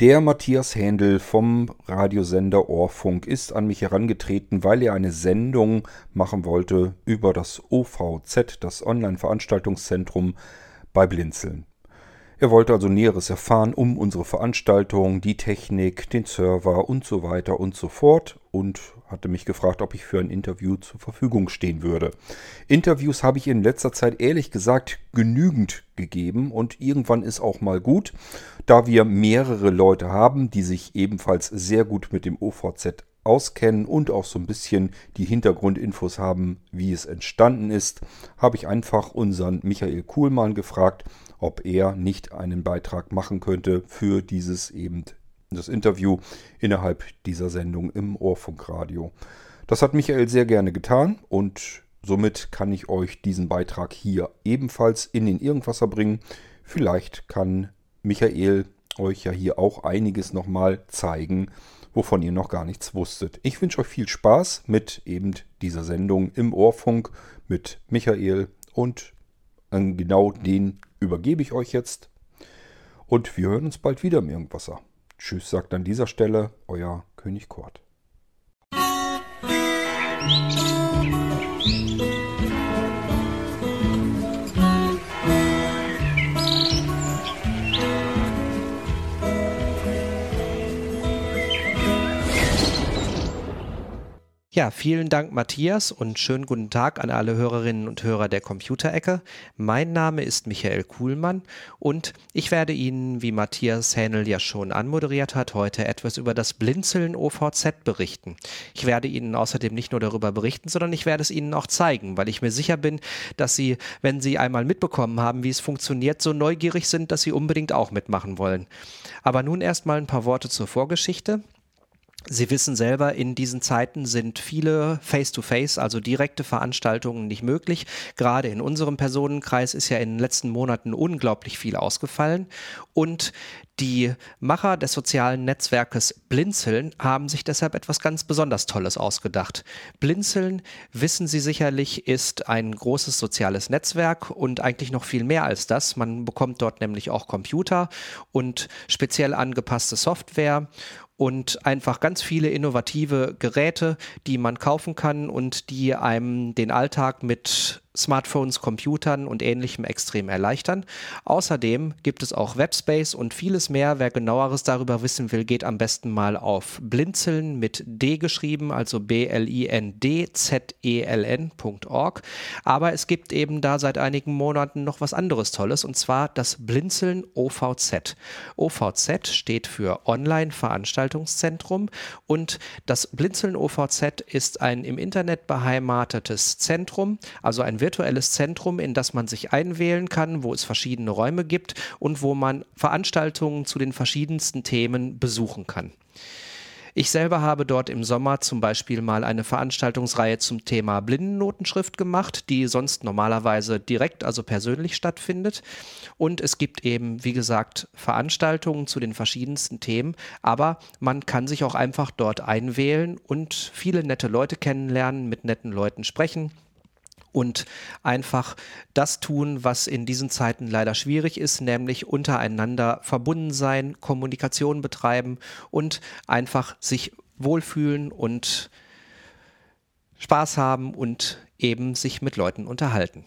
Der Matthias Händel vom Radiosender Ohrfunk ist an mich herangetreten, weil er eine Sendung machen wollte über das OVZ, das Online-Veranstaltungszentrum bei Blinzeln. Er wollte also Näheres erfahren um unsere Veranstaltung, die Technik, den Server und so weiter und so fort und hatte mich gefragt, ob ich für ein Interview zur Verfügung stehen würde. Interviews habe ich in letzter Zeit ehrlich gesagt genügend gegeben und irgendwann ist auch mal gut, da wir mehrere Leute haben, die sich ebenfalls sehr gut mit dem OVZ auskennen und auch so ein bisschen die Hintergrundinfos haben, wie es entstanden ist, habe ich einfach unseren Michael Kuhlmann gefragt, ob er nicht einen Beitrag machen könnte für dieses eben das Interview innerhalb dieser Sendung im Ohrfunkradio. Das hat Michael sehr gerne getan und somit kann ich euch diesen Beitrag hier ebenfalls in den Irgendwasser bringen. Vielleicht kann Michael euch ja hier auch einiges nochmal zeigen, wovon ihr noch gar nichts wusstet. Ich wünsche euch viel Spaß mit eben dieser Sendung im Ohrfunk mit Michael und genau den übergebe ich euch jetzt. Und wir hören uns bald wieder im Irgendwasser. Tschüss, sagt an dieser Stelle euer König Kurt. Ja, vielen Dank, Matthias, und schönen guten Tag an alle Hörerinnen und Hörer der Computerecke. Mein Name ist Michael Kuhlmann und ich werde Ihnen, wie Matthias Hähnel ja schon anmoderiert hat, heute etwas über das Blinzeln OVZ berichten. Ich werde Ihnen außerdem nicht nur darüber berichten, sondern ich werde es Ihnen auch zeigen, weil ich mir sicher bin, dass Sie, wenn Sie einmal mitbekommen haben, wie es funktioniert, so neugierig sind, dass Sie unbedingt auch mitmachen wollen. Aber nun erstmal ein paar Worte zur Vorgeschichte. Sie wissen selber, in diesen Zeiten sind viele Face-to-Face, -face, also direkte Veranstaltungen nicht möglich. Gerade in unserem Personenkreis ist ja in den letzten Monaten unglaublich viel ausgefallen. Und die Macher des sozialen Netzwerkes Blinzeln haben sich deshalb etwas ganz besonders Tolles ausgedacht. Blinzeln, wissen Sie sicherlich, ist ein großes soziales Netzwerk und eigentlich noch viel mehr als das. Man bekommt dort nämlich auch Computer und speziell angepasste Software und einfach ganz viele innovative Geräte, die man kaufen kann und die einem den Alltag mit Smartphones, Computern und ähnlichem extrem erleichtern. Außerdem gibt es auch Webspace und vieles mehr. Wer genaueres darüber wissen will, geht am besten mal auf blinzeln mit D geschrieben, also B-L-I-N-D-Z-E-L-N.org. Aber es gibt eben da seit einigen Monaten noch was anderes Tolles und zwar das Blinzeln OVZ. OVZ steht für Online-Veranstaltungszentrum und das Blinzeln OVZ ist ein im Internet beheimatetes Zentrum, also ein virtuelles Zentrum, in das man sich einwählen kann, wo es verschiedene Räume gibt und wo man Veranstaltungen zu den verschiedensten Themen besuchen kann. Ich selber habe dort im Sommer zum Beispiel mal eine Veranstaltungsreihe zum Thema Blindennotenschrift gemacht, die sonst normalerweise direkt, also persönlich stattfindet. Und es gibt eben, wie gesagt, Veranstaltungen zu den verschiedensten Themen, aber man kann sich auch einfach dort einwählen und viele nette Leute kennenlernen, mit netten Leuten sprechen und einfach das tun, was in diesen Zeiten leider schwierig ist, nämlich untereinander verbunden sein, Kommunikation betreiben und einfach sich wohlfühlen und Spaß haben und eben sich mit Leuten unterhalten.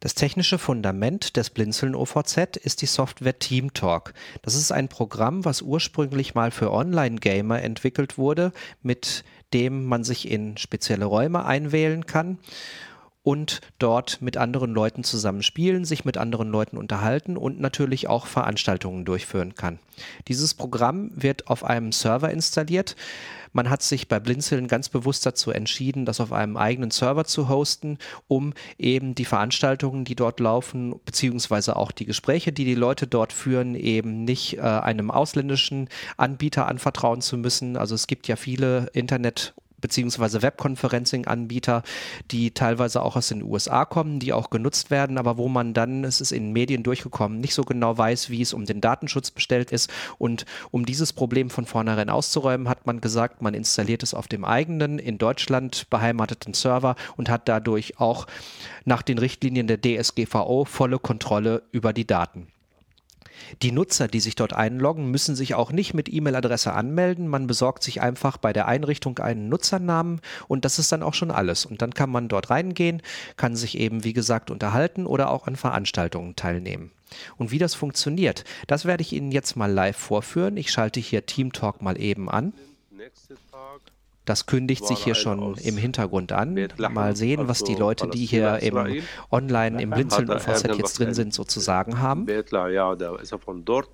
Das technische Fundament des Blinzeln OVZ ist die Software TeamTalk. Das ist ein Programm, was ursprünglich mal für Online-Gamer entwickelt wurde, mit dem man sich in spezielle Räume einwählen kann und dort mit anderen Leuten zusammen spielen, sich mit anderen Leuten unterhalten und natürlich auch Veranstaltungen durchführen kann. Dieses Programm wird auf einem Server installiert. Man hat sich bei Blinzeln ganz bewusst dazu entschieden, das auf einem eigenen Server zu hosten, um eben die Veranstaltungen, die dort laufen, beziehungsweise auch die Gespräche, die die Leute dort führen, eben nicht äh, einem ausländischen Anbieter anvertrauen zu müssen. Also es gibt ja viele Internet- beziehungsweise Webconferencing-Anbieter, die teilweise auch aus den USA kommen, die auch genutzt werden, aber wo man dann, es ist in Medien durchgekommen, nicht so genau weiß, wie es um den Datenschutz bestellt ist. Und um dieses Problem von vornherein auszuräumen, hat man gesagt, man installiert es auf dem eigenen, in Deutschland beheimateten Server und hat dadurch auch nach den Richtlinien der DSGVO volle Kontrolle über die Daten. Die Nutzer, die sich dort einloggen, müssen sich auch nicht mit E-Mail-Adresse anmelden. Man besorgt sich einfach bei der Einrichtung einen Nutzernamen und das ist dann auch schon alles. Und dann kann man dort reingehen, kann sich eben, wie gesagt, unterhalten oder auch an Veranstaltungen teilnehmen. Und wie das funktioniert, das werde ich Ihnen jetzt mal live vorführen. Ich schalte hier Team Talk mal eben an. Das kündigt sich hier schon im Hintergrund an. Mal sehen, was die also Leute, die hier im Online im Blinzeln UVZ jetzt drin sind, sozusagen haben. Ja, der ist ja von dort.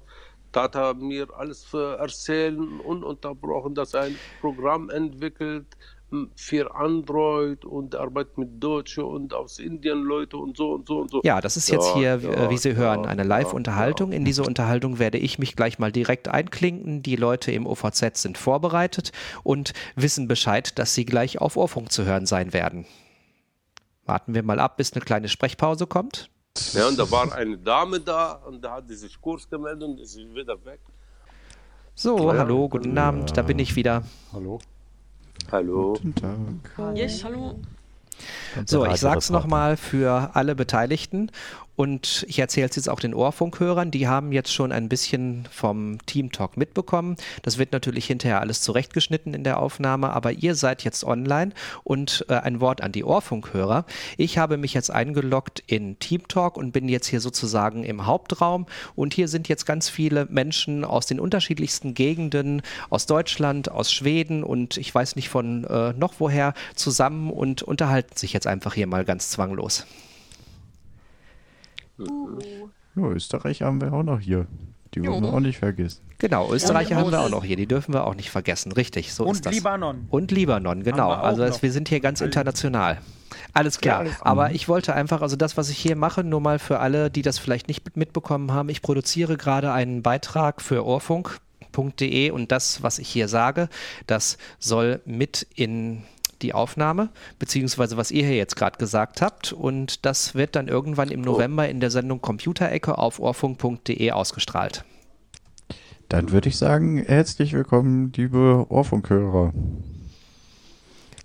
Da hat er mir alles erzählen, ununterbrochen, dass er ein Programm entwickelt, für Android und arbeitet mit Deutsche und aus Indien Leute und so und so und so. Ja, das ist jetzt hier, ja, wie Sie hören, eine Live-Unterhaltung. In diese Unterhaltung werde ich mich gleich mal direkt einklinken. Die Leute im OVZ sind vorbereitet und wissen Bescheid, dass sie gleich auf Ohrfunk zu hören sein werden. Warten wir mal ab, bis eine kleine Sprechpause kommt. Ja, und da war eine Dame da und da hat sie sich kurz gemeldet und ist wieder weg. So, ja, hallo, guten Abend, da bin ich wieder. Hallo. Hallo. Guten Tag. Yes, hallo. So, ich sag's nochmal für alle Beteiligten. Und ich erzähle es jetzt auch den Ohrfunkhörern, die haben jetzt schon ein bisschen vom Team Talk mitbekommen. Das wird natürlich hinterher alles zurechtgeschnitten in der Aufnahme, aber ihr seid jetzt online. Und äh, ein Wort an die Ohrfunkhörer. Ich habe mich jetzt eingeloggt in Team Talk und bin jetzt hier sozusagen im Hauptraum. Und hier sind jetzt ganz viele Menschen aus den unterschiedlichsten Gegenden, aus Deutschland, aus Schweden und ich weiß nicht von äh, noch woher zusammen und unterhalten sich jetzt einfach hier mal ganz zwanglos. Uh. Ja, Österreich haben wir auch noch hier. Die dürfen wir auch nicht vergessen. Genau, Österreicher haben wir auch noch hier, die dürfen wir auch nicht vergessen. Richtig, so und ist das. Und Libanon. Und Libanon, genau. Also es, wir sind hier ganz international. Alles klar. Ja, Aber ich wollte einfach, also das, was ich hier mache, nur mal für alle, die das vielleicht nicht mitbekommen haben, ich produziere gerade einen Beitrag für Ohrfunk.de und das, was ich hier sage, das soll mit in die Aufnahme, beziehungsweise was ihr hier jetzt gerade gesagt habt. Und das wird dann irgendwann im November in der Sendung Computerecke auf ohrfunk.de ausgestrahlt. Dann würde ich sagen, herzlich willkommen, liebe Ohrfunkhörer.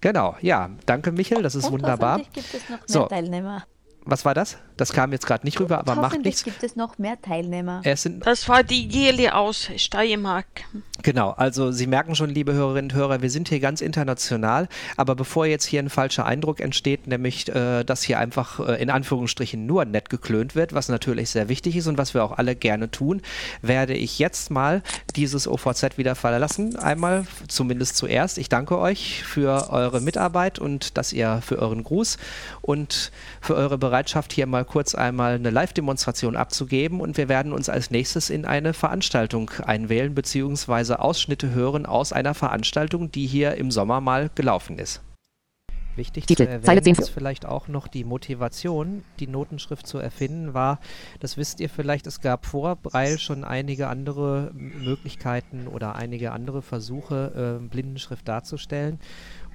Genau, ja, danke Michael, das ist Und wunderbar. Gibt es noch mehr so. Teilnehmer. Was war das? Das kam jetzt gerade nicht rüber, aber macht nichts. gibt es noch mehr Teilnehmer. Es sind das war die Geli aus Steiermark. Genau, also Sie merken schon, liebe Hörerinnen und Hörer, wir sind hier ganz international, aber bevor jetzt hier ein falscher Eindruck entsteht, nämlich, äh, dass hier einfach äh, in Anführungsstrichen nur nett geklönt wird, was natürlich sehr wichtig ist und was wir auch alle gerne tun, werde ich jetzt mal dieses OVZ wieder verlassen. Einmal zumindest zuerst. Ich danke euch für eure Mitarbeit und dass ihr für euren Gruß und für eure Bereitschaft, hier mal kurz einmal eine Live-Demonstration abzugeben und wir werden uns als nächstes in eine Veranstaltung einwählen bzw. Ausschnitte hören aus einer Veranstaltung, die hier im Sommer mal gelaufen ist. Wichtig Titel, zu erwähnen ist vielleicht auch noch die Motivation, die Notenschrift zu erfinden, war, das wisst ihr vielleicht, es gab vor Breil schon einige andere Möglichkeiten oder einige andere Versuche, äh, Blindenschrift darzustellen.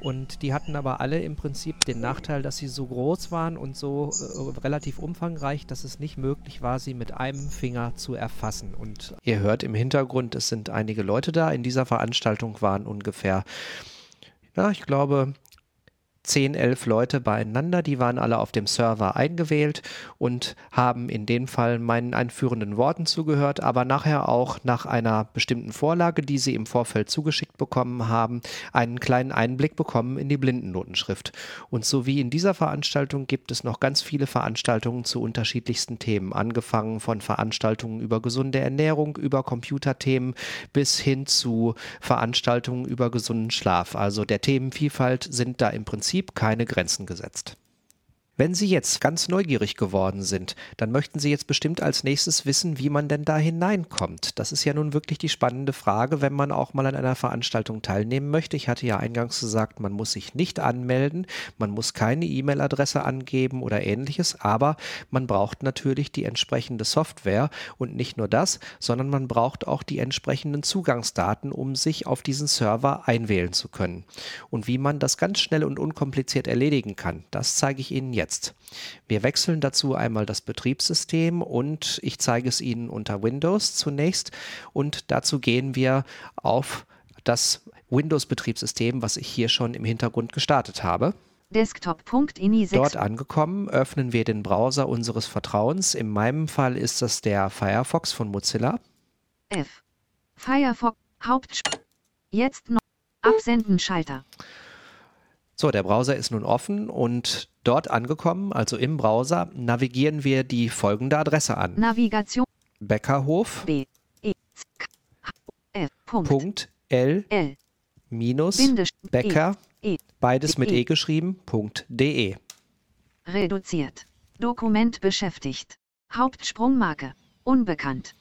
Und die hatten aber alle im Prinzip den Nachteil, dass sie so groß waren und so äh, relativ umfangreich, dass es nicht möglich war, sie mit einem Finger zu erfassen. Und ihr hört im Hintergrund, es sind einige Leute da. In dieser Veranstaltung waren ungefähr, ja, ich glaube, 10, 11 Leute beieinander, die waren alle auf dem Server eingewählt und haben in dem Fall meinen einführenden Worten zugehört, aber nachher auch nach einer bestimmten Vorlage, die sie im Vorfeld zugeschickt bekommen haben, einen kleinen Einblick bekommen in die Blindennotenschrift. Und so wie in dieser Veranstaltung gibt es noch ganz viele Veranstaltungen zu unterschiedlichsten Themen, angefangen von Veranstaltungen über gesunde Ernährung, über Computerthemen bis hin zu Veranstaltungen über gesunden Schlaf. Also der Themenvielfalt sind da im Prinzip Prinzip keine Grenzen gesetzt. Wenn Sie jetzt ganz neugierig geworden sind, dann möchten Sie jetzt bestimmt als nächstes wissen, wie man denn da hineinkommt. Das ist ja nun wirklich die spannende Frage, wenn man auch mal an einer Veranstaltung teilnehmen möchte. Ich hatte ja eingangs gesagt, man muss sich nicht anmelden, man muss keine E-Mail-Adresse angeben oder ähnliches, aber man braucht natürlich die entsprechende Software und nicht nur das, sondern man braucht auch die entsprechenden Zugangsdaten, um sich auf diesen Server einwählen zu können. Und wie man das ganz schnell und unkompliziert erledigen kann, das zeige ich Ihnen jetzt jetzt. Wir wechseln dazu einmal das Betriebssystem und ich zeige es Ihnen unter Windows zunächst und dazu gehen wir auf das Windows-Betriebssystem, was ich hier schon im Hintergrund gestartet habe. Desktop.ini 6. Dort angekommen, öffnen wir den Browser unseres Vertrauens. In meinem Fall ist das der Firefox von Mozilla. F. Firefox. Haupt. Jetzt noch. Absenden Schalter. So, der Browser ist nun offen und dort angekommen, also im Browser, navigieren wir die folgende Adresse an. Navigation. Beckerhof. B. E. F. Punkt. L L. minus Bindestrich. Becker, E. beides mit E. E geschrieben, Punkt de. Reduziert. Dokument beschäftigt. Hauptsprungmarke. Unbekannt.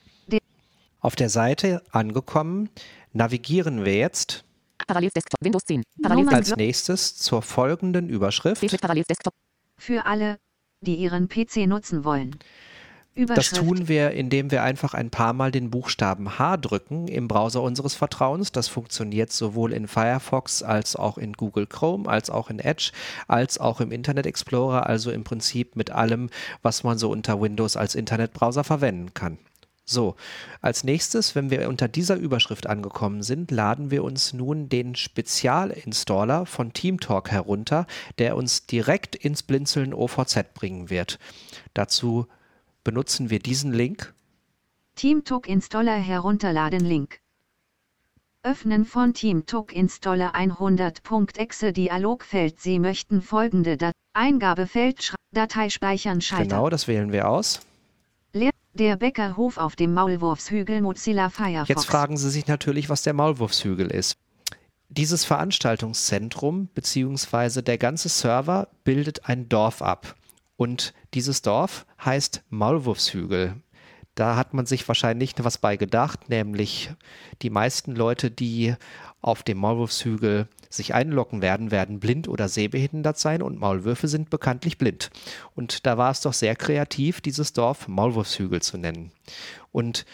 Auf der Seite angekommen, navigieren wir jetzt Parallels Desktop Windows 10. Nummer- Parallels als nächstes zur folgenden Überschrift. Parallels Desktop. Für alle, die ihren PC nutzen wollen. Das tun wir, indem wir einfach ein paar Mal den Buchstaben H drücken im Browser unseres Vertrauens. Das funktioniert sowohl in Firefox als auch in Google Chrome, als auch in Edge, als auch im Internet Explorer, also im Prinzip mit allem, was man so unter Windows als Internetbrowser verwenden kann. So, als nächstes, wenn wir unter dieser Überschrift angekommen sind, laden wir uns nun den Spezialinstaller von TeamTalk herunter, der uns direkt ins Blinzeln OVZ bringen wird. Dazu benutzen wir diesen Link. TeamTalk Installer herunterladen Link. Öffnen von TeamTalk Installer 100.exe Dialogfeld. Sie möchten folgende Dat Eingabefeld Datei speichern Schalter. Genau, das wählen wir aus. Der Bäckerhof auf dem Maulwurfshügel Mozilla Firefox. Jetzt fragen Sie sich natürlich, was der Maulwurfshügel ist. Dieses Veranstaltungszentrum bzw. der ganze Server bildet ein Dorf ab. Und dieses Dorf heißt Maulwurfshügel. Da hat man sich wahrscheinlich was bei gedacht, nämlich die meisten Leute, die auf dem Maulwurfshügel sich einloggen werden, werden blind oder sehbehindert sein und Maulwürfe sind bekanntlich blind. Und da war es doch sehr kreativ, dieses Dorf Maulwurfshügel zu nennen. Und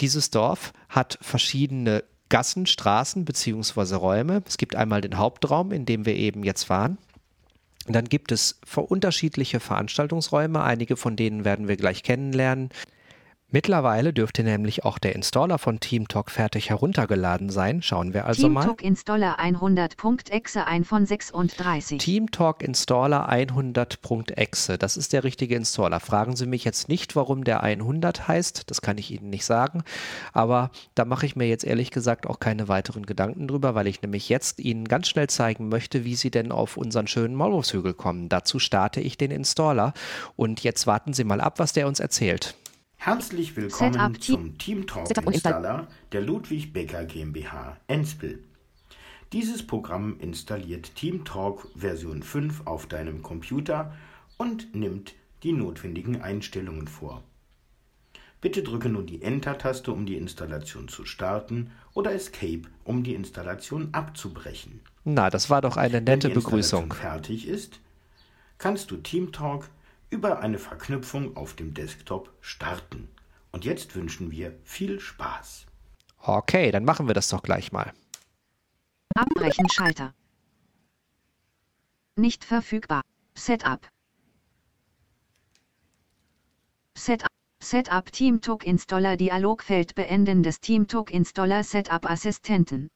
dieses Dorf hat verschiedene Gassen, Straßen bzw. Räume. Es gibt einmal den Hauptraum, in dem wir eben jetzt waren. Dann gibt es unterschiedliche Veranstaltungsräume. Einige von denen werden wir gleich kennenlernen. Mittlerweile dürfte nämlich auch der Installer von TeamTalk fertig heruntergeladen sein. Schauen wir also mal. TeamTalk Installer 100.exe ein von 36. TeamTalk Installer 100.exe. Das ist der richtige Installer. Fragen Sie mich jetzt nicht, warum der 100 heißt. Das kann ich Ihnen nicht sagen. Aber da mache ich mir jetzt ehrlich gesagt auch keine weiteren Gedanken drüber, weil ich nämlich jetzt Ihnen ganz schnell zeigen möchte, wie Sie denn auf unseren schönen Maulwurfshügel kommen. Dazu starte ich den Installer. Und jetzt warten Sie mal ab, was der uns erzählt. Herzlich willkommen Setup Team- zum und Install- Installer der Ludwig Becker GmbH Enspel. Dieses Programm installiert TeamTalk Version 5 auf deinem Computer und nimmt die notwendigen Einstellungen vor. Bitte drücke nun die Enter-Taste, um die Installation zu starten oder Escape, um die Installation abzubrechen. Na, das war doch eine Wenn nette die Installation Begrüßung. fertig ist, kannst du TeamTalk über eine Verknüpfung auf dem Desktop starten. Und jetzt wünschen wir viel Spaß. Okay, dann machen wir das doch gleich mal. Abbrechen Schalter. Nicht verfügbar. Setup. Setup. Setup TeamTalk Installer Dialogfeld beenden des TeamTalk Installer Setup Assistenten.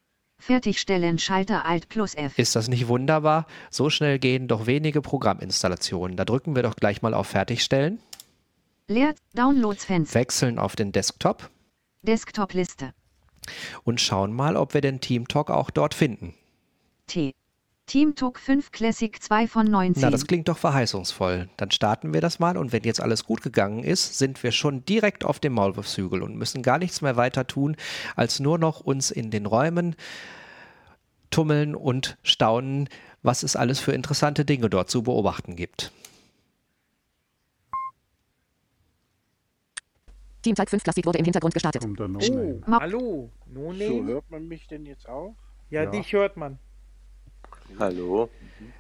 Fertigstellen Schalter Alt plus F. Ist das nicht wunderbar? So schnell gehen doch wenige Programminstallationen. Da drücken wir doch gleich mal auf Fertigstellen, Leert Downloads Fenster. wechseln auf den Desktop Desktop Liste. und schauen mal, ob wir den TeamTalk auch dort finden. T. TeamTalk 5 Classic 2 von 19. Na, das klingt doch verheißungsvoll. Dann starten wir das mal und wenn jetzt alles gut gegangen ist, sind wir schon direkt auf dem Maulwurfshügel und müssen gar nichts mehr weiter tun, als nur noch uns in den Räumen tummeln und staunen, was es alles für interessante Dinge dort zu beobachten gibt. Teamtalk 5 Classic wurde im Hintergrund gestartet. Oh, hallo, no So, hört man mich denn jetzt auch? ja, Ja. dich hört man. Hallo.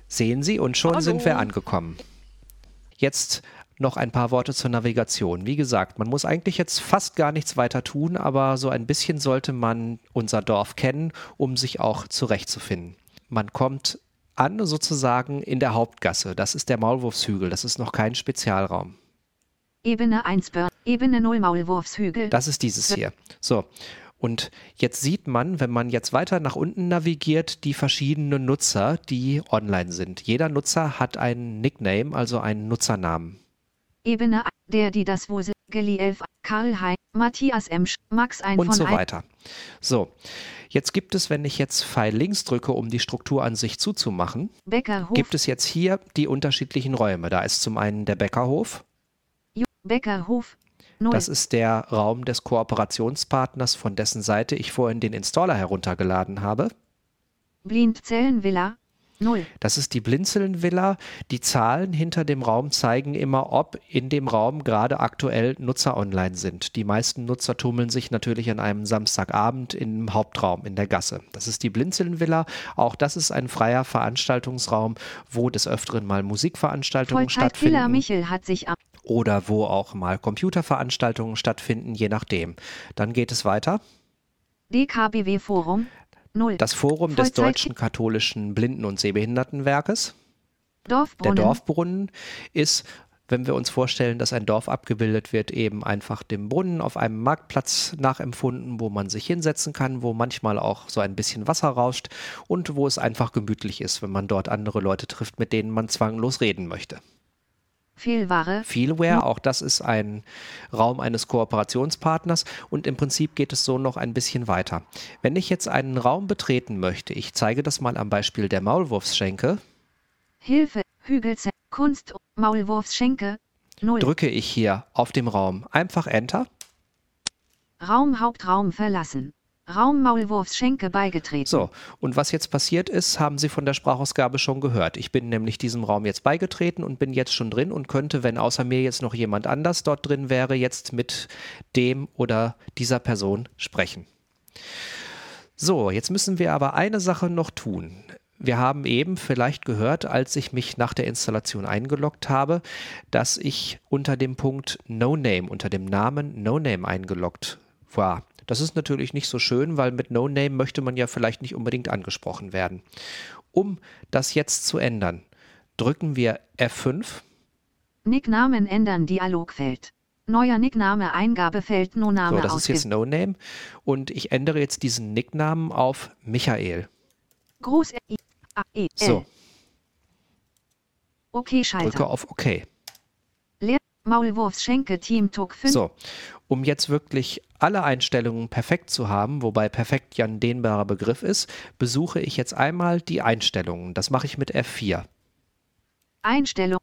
Sehen Sie, und schon Hallo. sind wir angekommen. Jetzt noch ein paar Worte zur Navigation. Wie gesagt, man muss eigentlich jetzt fast gar nichts weiter tun, aber so ein bisschen sollte man unser Dorf kennen, um sich auch zurechtzufinden. Man kommt an sozusagen in der Hauptgasse. Das ist der Maulwurfshügel. Das ist noch kein Spezialraum. Ebene 1 Burn. Ebene 0 Maulwurfshügel. Das ist dieses hier. So. Und jetzt sieht man, wenn man jetzt weiter nach unten navigiert, die verschiedenen Nutzer, die online sind. Jeder Nutzer hat einen Nickname, also einen Nutzernamen. Ebene, der, die, das, wo, Geli 11, Karl Hein, Matthias M., Max 1 und so weiter. So, jetzt gibt es, wenn ich jetzt Pfeil links drücke, um die Struktur an sich zuzumachen, Bäckerhof, gibt es jetzt hier die unterschiedlichen Räume. Da ist zum einen der Bäckerhof, Bäckerhof, 0, das ist der Raum des Kooperationspartners, von dessen Seite ich vorhin den Installer heruntergeladen habe. Blindzellenvilla, 0, Das ist die Blinzeln-Villa. Die Zahlen hinter dem Raum zeigen immer, ob in dem Raum gerade aktuell Nutzer online sind. Die meisten Nutzer tummeln sich natürlich an einem Samstagabend im Hauptraum in der Gasse. Das ist die Blinzeln-Villa. Auch das ist ein freier Veranstaltungsraum, wo des Öfteren mal Musikveranstaltungen Vollzeitkiller stattfinden Michel hat sich am oder wo auch mal Computerveranstaltungen stattfinden, je nachdem. Dann geht es weiter. DKBW Forum, 0, Das Forum des Vollzeit- Deutschen Katholischen Blinden- und Sehbehindertenwerkes. Der Dorfbrunnen, Dorfbrunnen ist, wenn wir uns vorstellen, dass ein Dorf abgebildet wird, eben einfach dem Brunnen auf einem Marktplatz nachempfunden, wo man sich hinsetzen kann, wo manchmal auch so ein bisschen Wasser rauscht und wo es einfach gemütlich ist, wenn man dort andere Leute trifft, mit denen man zwanglos reden möchte. Fehlware, Feelware, auch das ist ein Raum eines Kooperationspartners. Und im Prinzip geht es so noch ein bisschen weiter. Wenn ich jetzt einen Raum betreten möchte, ich zeige das mal am Beispiel der Maulwurfsschenke, Hilfe, Hügelze, Kunst, Maulwurfsschenke, 0, drücke ich hier auf dem Raum. Einfach Enter. Raum Hauptraum verlassen, Raum Maulwurfsschenke beigetreten, So, und was jetzt passiert ist, haben Sie von der Sprachausgabe schon gehört. Ich bin nämlich diesem Raum jetzt beigetreten und bin jetzt schon drin und könnte, wenn außer mir jetzt noch jemand anders dort drin wäre, jetzt mit dem oder dieser Person sprechen. So, jetzt müssen wir aber eine Sache noch tun. Wir haben eben vielleicht gehört, als ich mich nach der Installation eingeloggt habe, dass ich unter dem Punkt No Name, unter dem Namen No Name eingeloggt war. Das ist natürlich nicht so schön, weil mit No Name möchte man ja vielleicht nicht unbedingt angesprochen werden. Um das jetzt zu ändern, drücken wir F5 Nicknamen ändern Dialogfeld. Neuer Nickname Eingabefeld No Name So, das ist jetzt. No Name und ich ändere jetzt diesen Nicknamen auf Michael. Groß I A E L. So, Okay Schalter. drücke auf OK. Leer Maulwurfsschenke Team Tok 5. So, um jetzt wirklich alle Einstellungen perfekt zu haben, wobei perfekt ja ein dehnbarer Begriff ist, besuche ich jetzt einmal die Einstellungen. Das mache ich mit F4. Einstellung.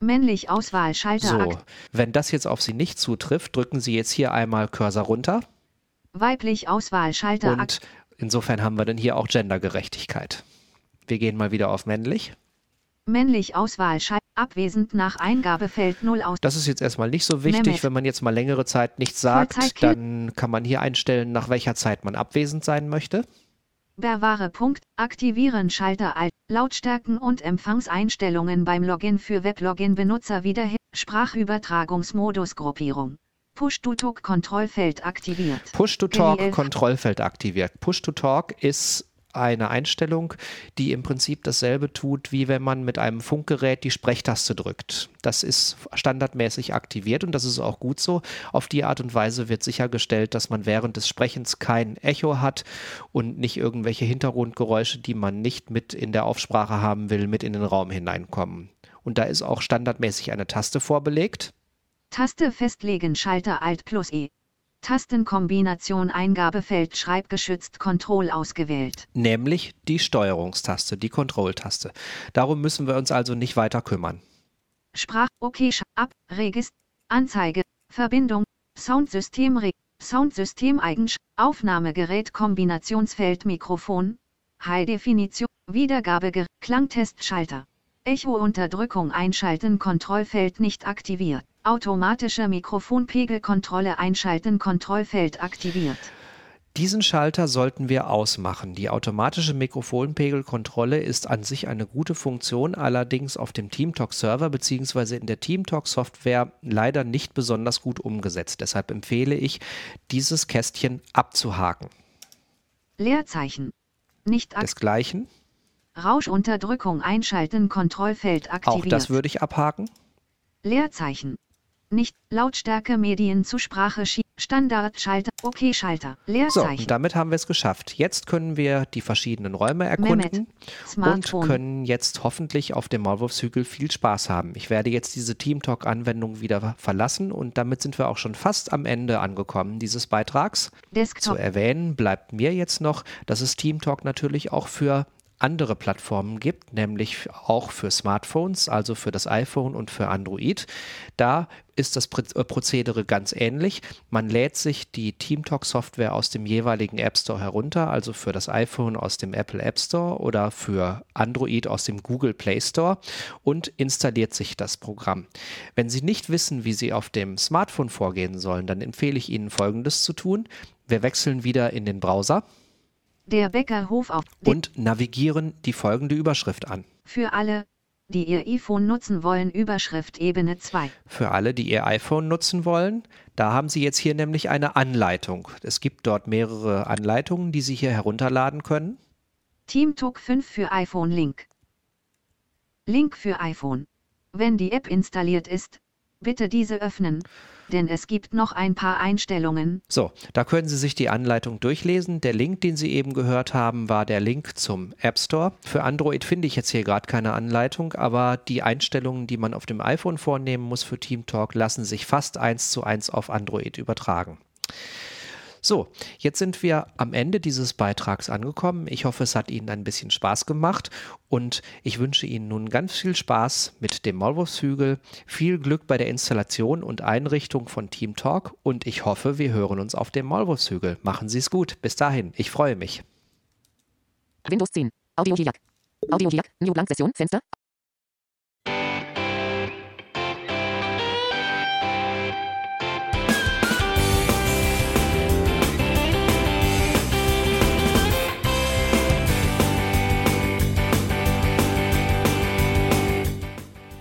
Männlich Auswahlschalter So, akt. wenn das jetzt auf Sie nicht zutrifft, drücken Sie jetzt hier einmal Cursor runter Weiblich Auswahlschalter und akt. insofern haben wir dann hier auch Gendergerechtigkeit. Wir gehen mal wieder auf männlich. Männlich Auswahlschalter abwesend nach Eingabefeld 0 aus. Das ist jetzt erstmal nicht so wichtig. Mehmet. Wenn man jetzt mal längere Zeit nichts sagt, Vollzeitkill- dann kann man hier einstellen, nach welcher Zeit man abwesend sein möchte. Berware Punkt. Aktivieren Schalter Alt. Lautstärken und Empfangseinstellungen beim Login für Weblogin Benutzer wieder Sprachübertragungsmodus Gruppierung. Push-to-Talk Kontrollfeld aktiviert. Push-to-Talk GLF. Kontrollfeld aktiviert. Push-to-Talk ist eine Einstellung, die im Prinzip dasselbe tut, wie wenn man mit einem Funkgerät die Sprechtaste drückt. Das ist standardmäßig aktiviert und das ist auch gut so. Auf die Art und Weise wird sichergestellt, dass man während des Sprechens kein Echo hat und nicht irgendwelche Hintergrundgeräusche, die man nicht mit in der Aufsprache haben will, mit in den Raum hineinkommen. Und da ist auch standardmäßig eine Taste vorbelegt. Taste festlegen Schalter Alt plus E. Tastenkombination Eingabefeld schreibgeschützt Control ausgewählt. nämlich die Steuerungstaste, die Kontrolltaste. Darum müssen wir uns also nicht weiter kümmern. Sprach okay ab Regist Anzeige Verbindung Soundsystem Re Soundsystem Eigensch Aufnahmegerät Kombinationsfeld Mikrofon High Definition Wiedergabe Klangtestschalter Echo Unterdrückung einschalten Kontrollfeld nicht aktiviert automatische Mikrofonpegelkontrolle einschalten Kontrollfeld aktiviert Diesen Schalter sollten wir ausmachen. Die automatische Mikrofonpegelkontrolle ist an sich eine gute Funktion, allerdings auf dem TeamTalk-Server bzw. in der TeamTalk-Software leider nicht besonders gut umgesetzt. Deshalb empfehle ich, dieses Kästchen abzuhaken. Leerzeichen nicht Desgleichen, Rauschunterdrückung einschalten Kontrollfeld auch aktiviert das würde ich abhaken. Leerzeichen Nicht Lautstärke Medien zu Sprache Standardschalter, OK-Schalter, So, Leerzeichen. und damit haben wir es geschafft. Jetzt können wir die verschiedenen Räume erkunden und können jetzt hoffentlich auf dem Maulwurfshügel viel Spaß haben. Ich werde jetzt diese TeamTalk-Anwendung wieder verlassen und damit sind wir auch schon fast am Ende angekommen dieses Beitrags. Zu Desktop. erwähnen bleibt mir jetzt noch, dass es TeamTalk natürlich auch für andere Plattformen gibt, nämlich auch für Smartphones, also für das iPhone und für Android. Da ist das äh, Prozedere ganz ähnlich. Man lädt sich die TeamTalk-Software aus dem jeweiligen App Store herunter, also für das iPhone aus dem Apple App Store oder für Android aus dem Google Play Store und installiert sich das Programm. Wenn Sie nicht wissen, wie Sie auf dem Smartphone vorgehen sollen, dann empfehle ich Ihnen Folgendes zu tun. Wir wechseln wieder in den Browser Der Bäckerhof auf. Und navigieren die folgende Überschrift an. für alle, die ihr iPhone nutzen wollen, Überschrift Ebene 2. Für alle, die ihr iPhone nutzen wollen, da haben Sie jetzt hier nämlich eine Anleitung. Es gibt dort mehrere Anleitungen, die Sie hier herunterladen können. TeamTalk 5 für iPhone Link. Link für iPhone. Wenn die App installiert ist, bitte diese öffnen, denn es gibt noch ein paar Einstellungen. So, da können Sie sich die Anleitung durchlesen. Der Link, den Sie eben gehört haben, war der Link zum App Store. Für Android finde ich jetzt hier gerade keine Anleitung, aber die Einstellungen, die man auf dem iPhone vornehmen muss für TeamTalk, lassen sich fast eins zu eins auf Android übertragen. So, jetzt sind wir am Ende dieses Beitrags angekommen. Ich hoffe, es hat Ihnen ein bisschen Spaß gemacht und ich wünsche Ihnen nun ganz viel Spaß mit dem Maulwurfshügel, viel Glück bei der Installation und Einrichtung von Team Talk und ich hoffe, wir hören uns auf dem Maulwurfshügel. Machen Sie es gut. Bis dahin, ich freue mich. Windows 10. Audio Hijack. Audio Hijack. New Blank Session. Fenster.